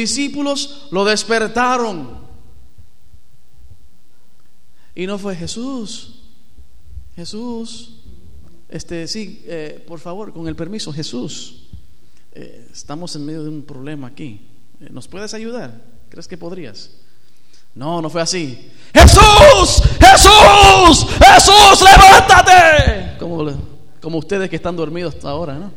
discípulos lo despertaron. Y no fue Jesús, Jesús, este, sí, eh, por favor, con el permiso, Jesús, eh, estamos en medio de un problema aquí. Eh, ¿Nos puedes ayudar? ¿Crees que podrías? No, no fue así. Jesús, Jesús, Jesús, levántate. Como, como ustedes que están dormidos hasta ahora, ¿no?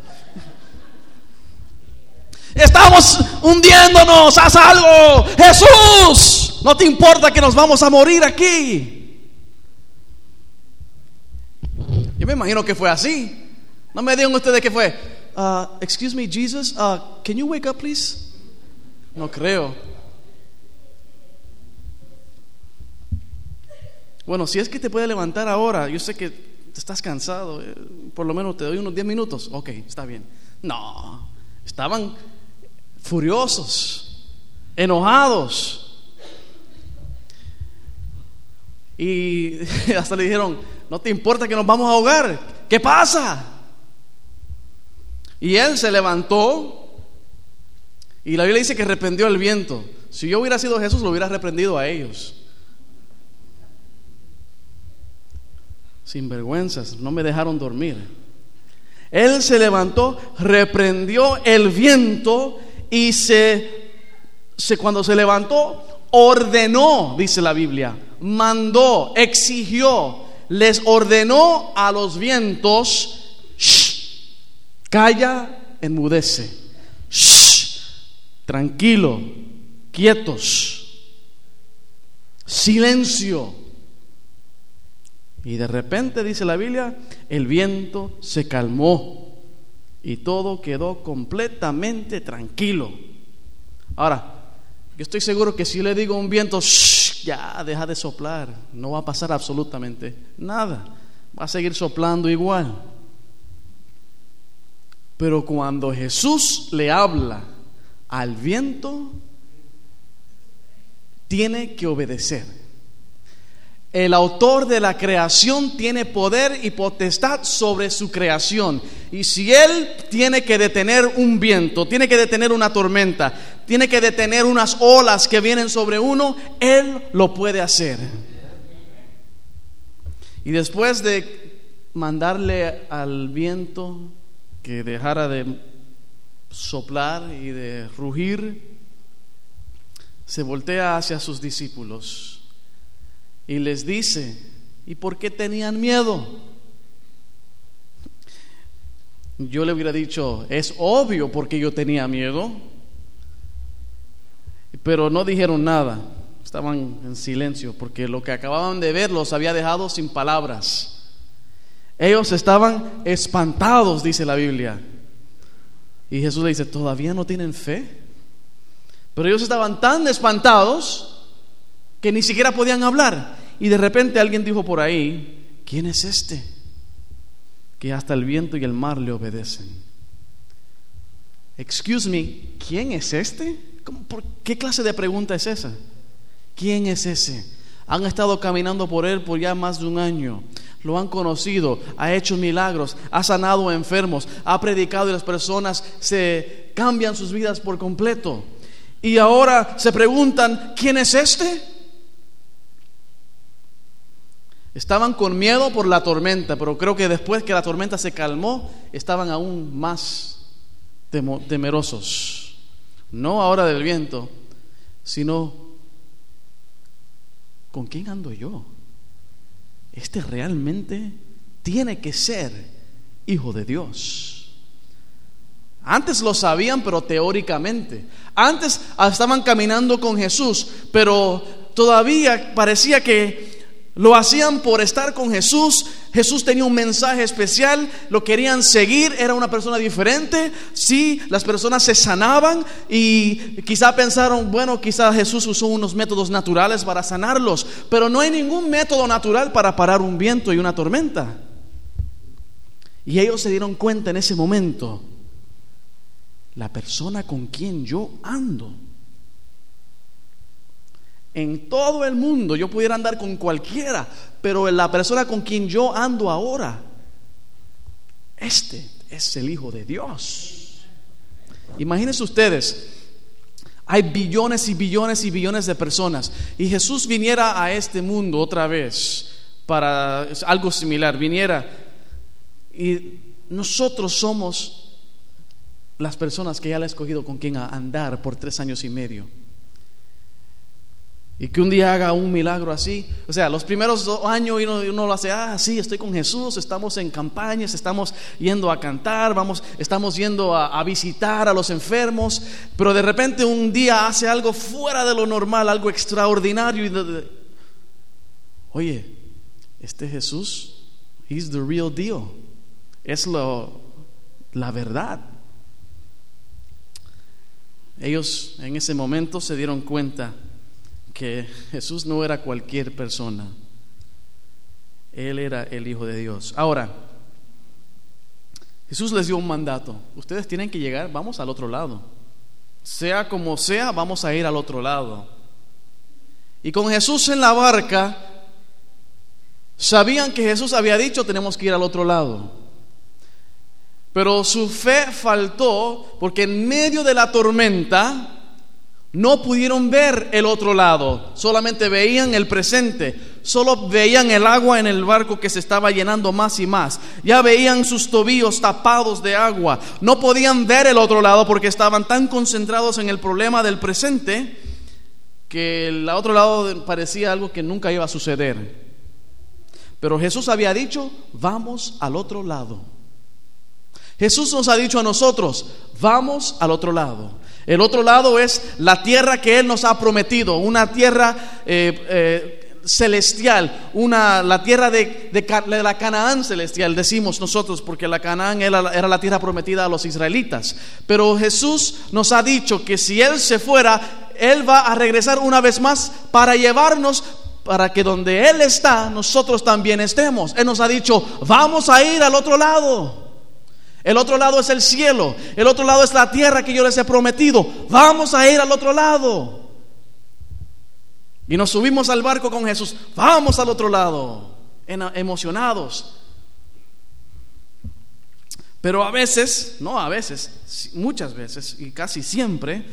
Estamos hundiéndonos, haz algo. Jesús, no te importa que nos vamos a morir aquí. Yo me imagino que fue así. No me digan ustedes que fue. Uh, excuse me, Jesus, uh, can you wake up, please? No creo. Bueno, si es que te puede levantar ahora, yo sé que estás cansado, eh, por lo menos te doy unos 10 minutos. Ok, está bien. No, estaban furiosos, enojados. Y hasta le dijeron, no te importa que nos vamos a ahogar. ¿Qué pasa? Y él se levantó y la Biblia dice que reprendió el viento. Si yo hubiera sido Jesús, lo hubiera reprendido a ellos. Sin vergüenzas, no me dejaron dormir. Él se levantó, reprendió el viento y se, se cuando se levantó, ordenó, dice la Biblia, mandó, exigió les ordenó a los vientos, calla, enmudece, tranquilo, quietos, silencio. Y de repente, dice la Biblia, el viento se calmó y todo quedó completamente tranquilo. Ahora, yo estoy seguro que si le digo a un viento, ya deja de soplar, no va a pasar absolutamente nada, va a seguir soplando igual. Pero cuando Jesús le habla al viento, tiene que obedecer. El autor de la creación tiene poder y potestad sobre su creación. Y si Él tiene que detener un viento, tiene que detener una tormenta, tiene que detener unas olas que vienen sobre uno, Él lo puede hacer. Y después de mandarle al viento que dejara de soplar y de rugir, se voltea hacia sus discípulos y les dice, ¿y por qué tenían miedo? Yo le hubiera dicho, es obvio porque yo tenía miedo, pero no dijeron nada, estaban en silencio porque lo que acababan de ver los había dejado sin palabras. Ellos estaban espantados, dice la Biblia. Y Jesús le dice, ¿todavía no tienen fe? Pero ellos estaban tan espantados que ni siquiera podían hablar. Y de repente alguien dijo por ahí, ¿quién es este? Que hasta el viento y el mar le obedecen. Excuse me, ¿quién es este? ¿Por ¿Qué clase de pregunta es esa? ¿Quién es ese? Han estado caminando por él por ya más de un año. Lo han conocido, ha hecho milagros, ha sanado a enfermos, ha predicado y las personas se cambian sus vidas por completo. Y ahora se preguntan, ¿quién es este? Estaban con miedo por la tormenta, pero creo que después que la tormenta se calmó, estaban aún más temerosos. No ahora del viento, sino ¿con quién ando yo? Este realmente tiene que ser hijo de Dios. Antes lo sabían, pero teóricamente. Antes estaban caminando con Jesús, pero todavía parecía que lo hacían por estar con Jesús. Jesús tenía un mensaje especial, lo querían seguir, era una persona diferente. Sí, las personas se sanaban y quizá pensaron, bueno, quizá Jesús usó unos métodos naturales para sanarlos, pero no hay ningún método natural para parar un viento y una tormenta. Y ellos se dieron cuenta en ese momento, la persona con quien yo ando en todo el mundo yo pudiera andar con cualquiera, pero la persona con quien yo ando ahora, este es el Hijo de Dios. Imagínense ustedes, Hay billones y billones y billones de personas. Y Jesús viniera a este mundo otra vez para algo similar, viniera. Y nosotros somos las personas que ya le ha escogido con quien andar por tres años y medio y que un día haga un milagro así. O sea, los primeros años uno, lo hace, ah, sí, estoy con Jesús, estamos en campañas, estamos yendo a cantar, vamos, estamos yendo a, visitar a los enfermos, pero de repente un día hace algo fuera de lo normal, algo extraordinario. Y Oye, este Jesús, he's the real deal, es lo, la verdad. Ellos en ese momento se dieron cuenta que Jesús no era cualquier persona. Él era el Hijo de Dios. Ahora, Jesús les dio un mandato. Ustedes tienen que llegar, vamos al otro lado. Sea como sea, vamos a ir al otro lado. Y con Jesús en la barca, sabían que Jesús había dicho tenemos que ir al otro lado. Pero su fe faltó porque en medio de la tormenta, no pudieron ver el otro lado, solamente veían el presente, solo veían el agua en el barco que se estaba llenando más y más. Ya veían sus tobillos tapados de agua. No podían ver el otro lado porque estaban tan concentrados en el problema del presente que el otro lado parecía algo que nunca iba a suceder. Pero Jesús había dicho, vamos al otro lado. Jesús nos ha dicho a nosotros, vamos al otro lado. El otro lado es la tierra que Él nos ha prometido, una tierra eh, eh, celestial, una, la tierra de, la Canaán celestial, decimos nosotros, porque la Canaán era, la tierra prometida a los israelitas. Pero Jesús nos ha dicho que si Él se fuera, Él va a regresar una vez más para llevarnos para que donde Él está, nosotros también estemos. Él nos ha dicho, vamos a ir al otro lado. El otro lado es el cielo. El otro lado es la tierra que yo les he prometido. Vamos a ir al otro lado. Y nos subimos al barco con Jesús. Vamos al otro lado. Emocionados. Pero a veces, no a veces, muchas veces y casi siempre,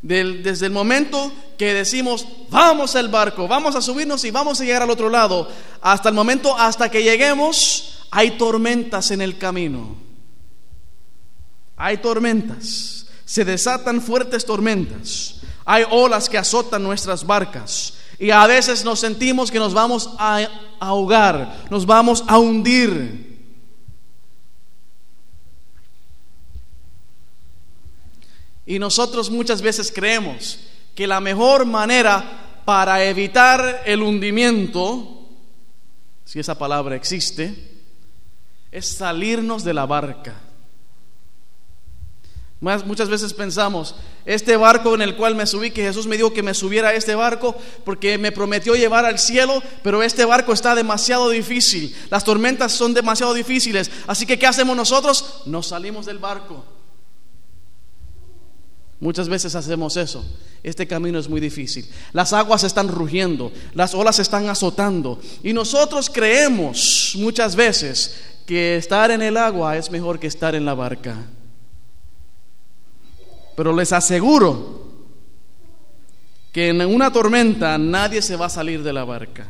desde el momento que decimos, vamos al barco, vamos a subirnos y vamos a llegar al otro lado, hasta el momento, hasta que lleguemos, hay tormentas en el camino. Hay tormentas, se desatan fuertes tormentas, hay olas que azotan nuestras barcas. Y a veces nos sentimos que nos vamos a ahogar, nos vamos a hundir. Y nosotros muchas veces creemos que la mejor manera para evitar el hundimiento, si esa palabra existe, es salirnos de la barca muchas veces pensamos, este barco en el cual me subí, que Jesús me dijo que me subiera a este barco porque me prometió llevar al cielo, pero este barco está demasiado difícil, las tormentas son demasiado difíciles, así que ¿qué hacemos nosotros? Nos salimos del barco. Muchas veces hacemos eso. Este camino es muy difícil. Las aguas están rugiendo, las olas están azotando y nosotros creemos muchas veces que estar en el agua es mejor que estar en la barca. Pero les aseguro que en una tormenta nadie se va a salir de la barca.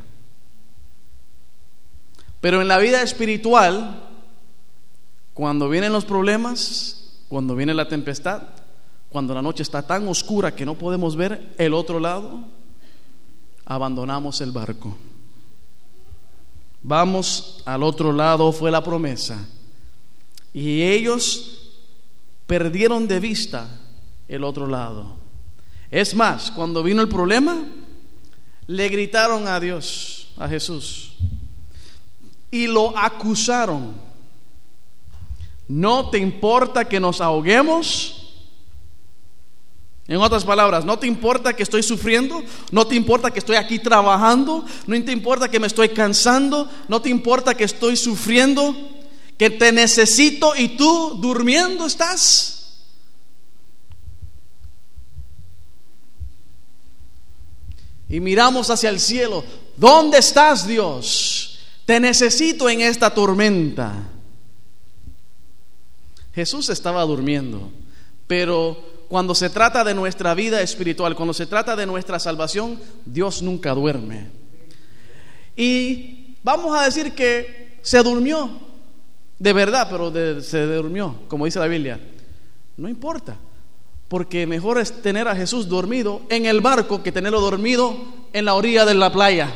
Pero en la vida espiritual, cuando vienen los problemas, cuando viene la tempestad, cuando la noche está tan oscura que no podemos ver el otro lado, abandonamos el barco. Vamos al otro lado, fue la promesa. Y ellos perdieron de vista el otro lado. Es más, cuando vino el problema, le gritaron a Dios, a Jesús, y lo acusaron. ¿No te importa que nos ahoguemos? En otras palabras, ¿no te importa que estoy sufriendo? ¿No te importa que estoy aquí trabajando? ¿No te importa que me estoy cansando? ¿No te importa que estoy sufriendo? ¿Que te necesito y tú durmiendo estás? Y miramos hacia el cielo. ¿Dónde estás, Dios? Te necesito en esta tormenta. Jesús estaba durmiendo, pero cuando se trata de nuestra vida espiritual, cuando se trata de nuestra salvación, Dios nunca duerme. Y vamos a decir que se durmió, de verdad, pero se durmió, como dice la Biblia. No importa, porque mejor es tener a Jesús dormido en el barco que tenerlo dormido en la orilla de la playa.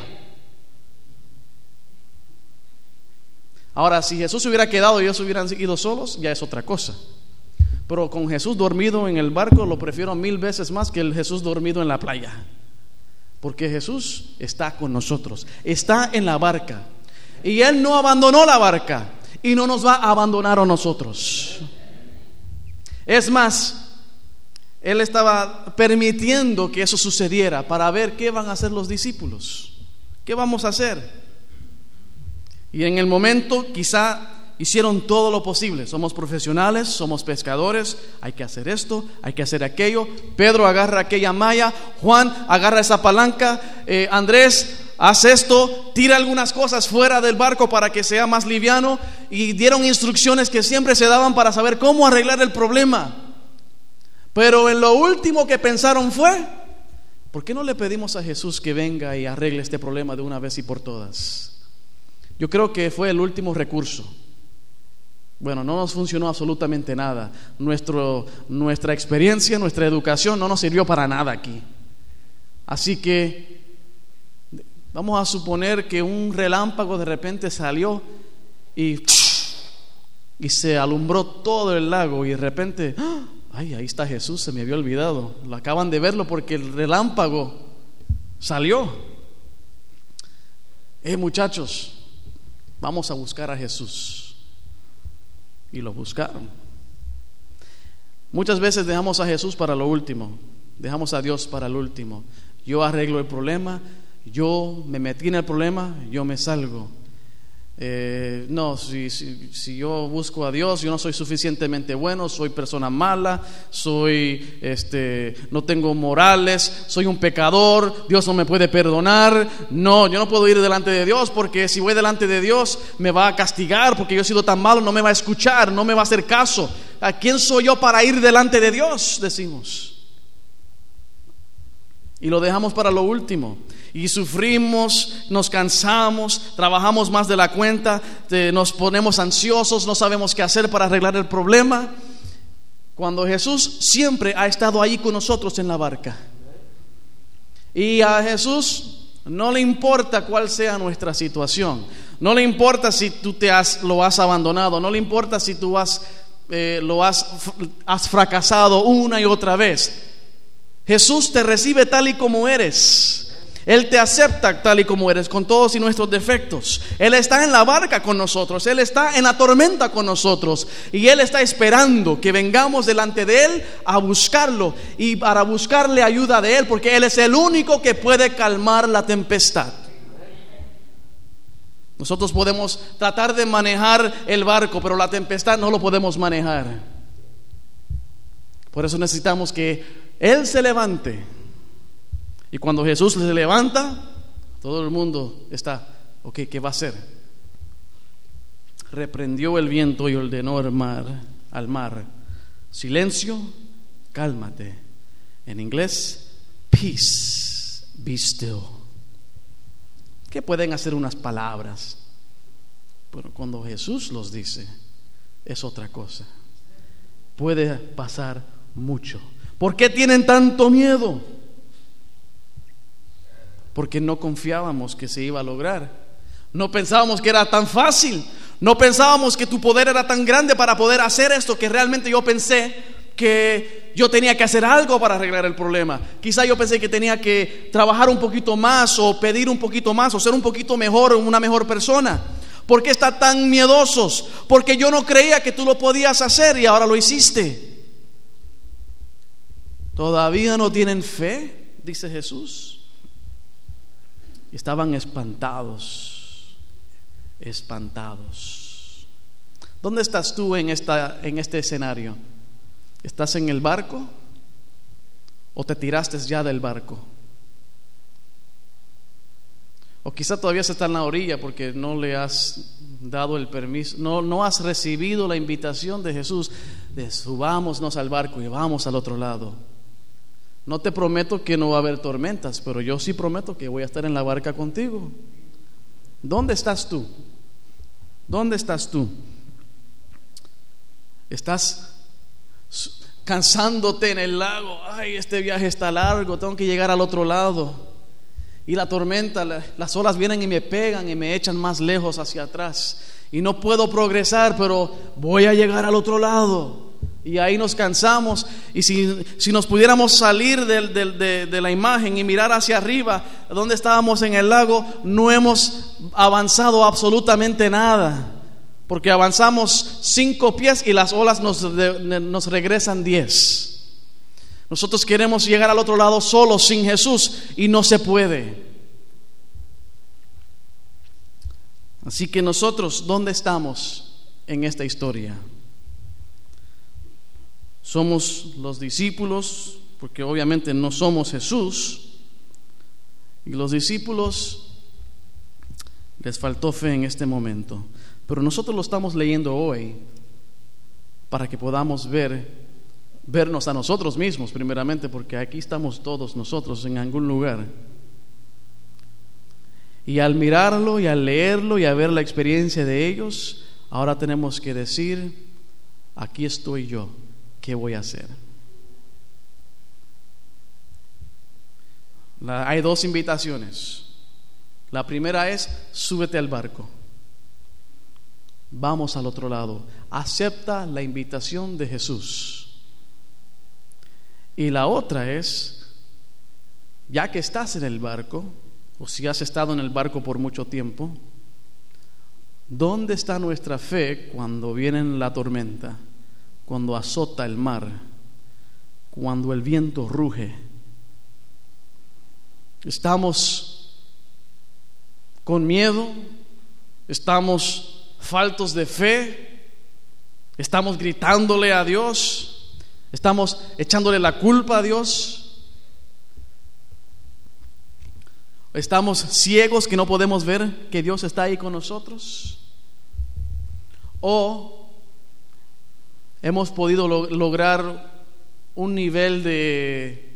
Ahora, si Jesús se hubiera quedado y ellos hubieran ido solos, ya es otra cosa. Pero con Jesús dormido en el barco lo prefiero mil veces más que el Jesús dormido en la playa. Porque Jesús está con nosotros, está en la barca. Y Él no abandonó la barca y no nos va a abandonar a nosotros. Es más, Él estaba permitiendo que eso sucediera para ver qué van a hacer los discípulos. ¿Qué vamos a hacer? Y en el momento quizá hicieron todo lo posible. Somos profesionales, somos pescadores, hay que hacer esto, hay que hacer aquello. Pedro agarra aquella malla, Juan agarra esa palanca, eh, Andrés hace esto, tira algunas cosas fuera del barco para que sea más liviano y dieron instrucciones que siempre se daban para saber cómo arreglar el problema. Pero en lo último que pensaron fue, ¿por qué no le pedimos a Jesús que venga y arregle este problema de una vez y por todas? Yo creo que fue el último recurso. Bueno, no nos funcionó absolutamente nada. Nuestro, nuestra experiencia, nuestra educación no nos sirvió para nada aquí. Así que vamos a suponer que un relámpago de repente salió y, y se alumbró todo el lago y de repente, ¡ah! Ay, ahí está Jesús, se me había olvidado. Lo acaban de verlo porque el relámpago salió. Eh, muchachos, vamos a buscar a Jesús y lo buscaron. Muchas veces dejamos a Jesús para lo último, dejamos a Dios para lo último. Yo arreglo el problema, yo me metí en el problema, yo me salgo. Eh, no, si, si, yo busco a Dios, yo no soy suficientemente bueno, soy persona mala, soy, este, no tengo morales, soy un pecador, Dios no me puede perdonar. No, yo no puedo ir delante de Dios porque si voy delante de Dios me va a castigar porque yo he sido tan malo, no me va a escuchar, no me va a hacer caso. ¿A quién soy yo para ir delante de Dios? Decimos. Y lo dejamos para lo último y sufrimos, nos cansamos, trabajamos más de la cuenta, nos ponemos ansiosos, no sabemos qué hacer para arreglar el problema. Cuando Jesús siempre ha estado ahí con nosotros en la barca. Y a Jesús no le importa cuál sea nuestra situación, no le importa si tú te has, lo has abandonado, no le importa si tú has, eh, lo has, has fracasado una y otra vez. Jesús te recibe tal y como eres. Él te acepta tal y como eres, con todos y nuestros defectos. Él está en la barca con nosotros, Él está en la tormenta con nosotros y Él está esperando que vengamos delante de Él a buscarlo y para buscarle ayuda de Él, porque Él es el único que puede calmar la tempestad. Nosotros podemos tratar de manejar el barco, pero la tempestad no lo podemos manejar. Por eso necesitamos que Él se levante y cuando Jesús se levanta, todo el mundo está, ok, ¿qué va a hacer? Reprendió el viento y ordenó al mar, al mar, silencio, cálmate. En inglés, peace, be still. ¿Qué pueden hacer unas palabras? Pero cuando Jesús los dice, es otra cosa. Puede pasar mucho. ¿Por qué tienen tanto miedo? Porque no confiábamos que se iba a lograr. No pensábamos que era tan fácil. No pensábamos que tu poder era tan grande para poder hacer esto que realmente yo pensé que yo tenía que hacer algo para arreglar el problema. Quizá yo pensé que tenía que trabajar un poquito más o pedir un poquito más o ser un poquito mejor, una mejor persona. ¿Por qué está tan miedosos? Porque yo no creía que tú lo podías hacer y ahora lo hiciste. ¿Todavía no tienen fe? Dice Jesús estaban espantados, espantados. ¿Dónde estás tú en, esta, en este escenario? ¿Estás en el barco o te tiraste ya del barco? O quizá todavía se está en la orilla porque no le has dado el permiso, no, no has recibido la invitación de Jesús de subámonos al barco y vamos al otro lado. No te prometo que no va a haber tormentas, pero yo sí prometo que voy a estar en la barca contigo. ¿Dónde estás tú? ¿Dónde estás tú? ¿Estás cansándote en el lago? Ay, este viaje está largo, tengo que llegar al otro lado. Y la tormenta, las olas vienen y me pegan y me echan más lejos hacia atrás. Y no puedo progresar, pero voy a llegar al otro lado. Y ahí nos cansamos. Y si, si nos pudiéramos salir de, de, la imagen y mirar hacia arriba, donde estábamos en el lago, no hemos avanzado absolutamente nada. Porque avanzamos cinco pies y las olas nos, nos regresan diez. Nosotros queremos llegar al otro lado solo, sin Jesús, y no se puede. Así que nosotros, ¿dónde estamos en esta historia? Somos los discípulos, porque obviamente no somos Jesús, y los discípulos les faltó fe en este momento. Pero nosotros lo estamos leyendo hoy para que podamos ver vernos a nosotros mismos primeramente, porque aquí estamos todos nosotros en algún lugar. Y al mirarlo y al leerlo y a ver la experiencia de ellos, ahora tenemos que decir, aquí estoy yo, ¿qué voy a hacer? hay dos invitaciones. La primera es, súbete al barco. Vamos al otro lado. Acepta la invitación de Jesús. Y la otra es, ya que estás en el barco, o si has estado en el barco por mucho tiempo, ¿dónde está nuestra fe cuando viene la tormenta, cuando azota el mar, cuando el viento ruge? ¿Estamos con miedo? ¿Estamos faltos de fe? ¿Estamos gritándole a Dios? Estamos echándole la culpa a Dios. Estamos ciegos que no podemos ver que Dios está ahí con nosotros. O hemos podido lograr un nivel de,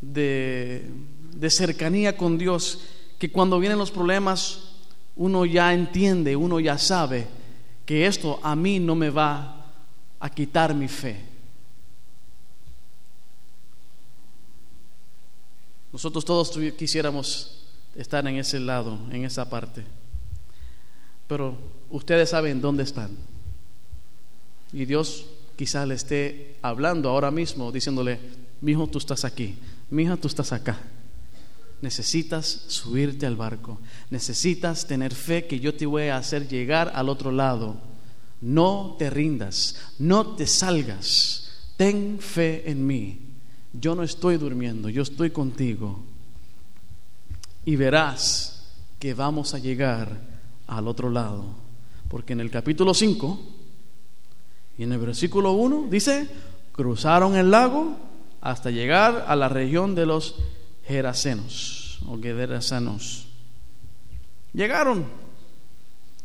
de, cercanía con Dios que cuando vienen los problemas uno ya entiende, uno ya sabe que esto a mí no me va a quitar mi fe. Nosotros todos quisiéramos estar en ese lado, en esa parte. Pero ustedes saben dónde están. Y Dios quizá le esté hablando ahora mismo, diciéndole, mi hijo, tú estás aquí, mi hija, tú estás acá. Necesitas subirte al barco, necesitas tener fe que yo te voy a hacer llegar al otro lado. No te rindas, no te salgas, ten fe en mí yo no estoy durmiendo, yo estoy contigo. Y verás que vamos a llegar al otro lado. Porque en el capítulo 5 y en el versículo 1 dice, cruzaron el lago hasta llegar a la región de los Gerasenos o Gederasanos. Llegaron,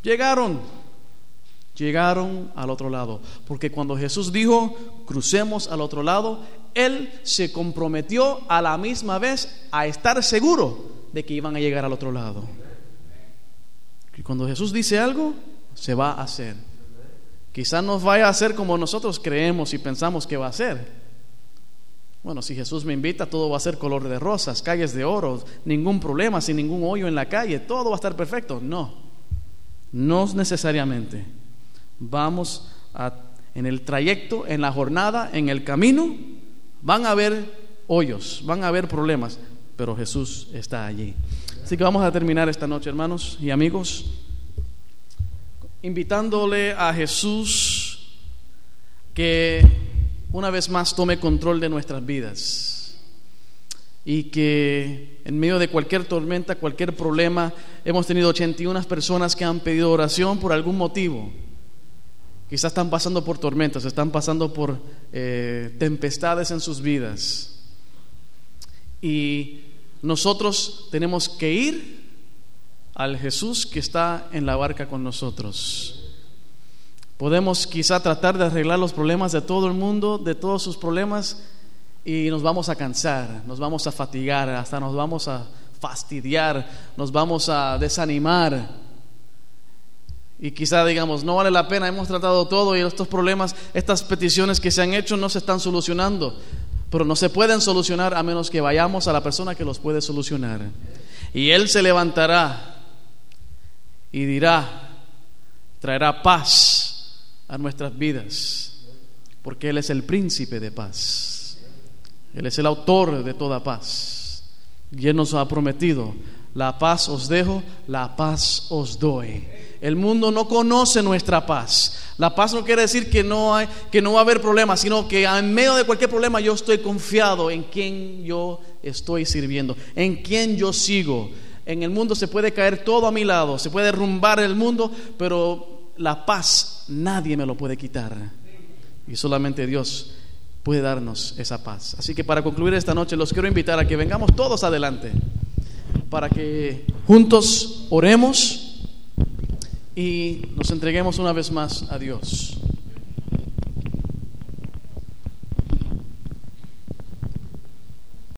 llegaron, llegaron al otro lado. Porque cuando Jesús dijo, crucemos al otro lado, él se comprometió a la misma vez a estar seguro de que iban a llegar al otro lado. Y cuando Jesús dice algo, se va a hacer. Quizás no vaya a ser como nosotros creemos y pensamos que va a ser. Bueno, si Jesús me invita, todo va a ser color de rosas, calles de oro, ningún problema, sin ningún hoyo en la calle, todo va a estar perfecto. No, no necesariamente. Vamos a, en el trayecto, en la jornada, en el camino, Van a haber hoyos, van a haber problemas, pero Jesús está allí. Así que vamos a terminar esta noche, hermanos y amigos, invitándole a Jesús que una vez más tome control de nuestras vidas y que en medio de cualquier tormenta, cualquier problema, hemos tenido 81 personas que han pedido oración por algún motivo. Quizás están pasando por tormentas, están pasando por eh, tempestades en sus vidas. Y nosotros tenemos que ir al Jesús que está en la barca con nosotros. Podemos quizá tratar de arreglar los problemas de todo el mundo, de todos sus problemas, y nos vamos a cansar, nos vamos a fatigar, hasta nos vamos a fastidiar, nos vamos a desanimar. Y quizá digamos, no vale la pena, hemos tratado todo y estos problemas, estas peticiones que se han hecho no se están solucionando, pero no se pueden solucionar a menos que vayamos a la persona que los puede solucionar. Y Él se levantará y dirá, traerá paz a nuestras vidas, porque Él es el príncipe de paz. Él es el autor de toda paz. Y Él nos ha prometido, la paz os dejo, la paz os doy. El mundo no conoce nuestra paz. La paz no quiere decir que no, hay, que no va a haber problemas, sino que en medio de cualquier problema yo estoy confiado en quien yo estoy sirviendo, en quien yo sigo. En el mundo se puede caer todo a mi lado, se puede derrumbar el mundo, pero la paz nadie me lo puede quitar. Y solamente Dios puede darnos esa paz. Así que para concluir esta noche los quiero invitar a que vengamos todos adelante, para que juntos oremos y nos entreguemos una vez más a Dios.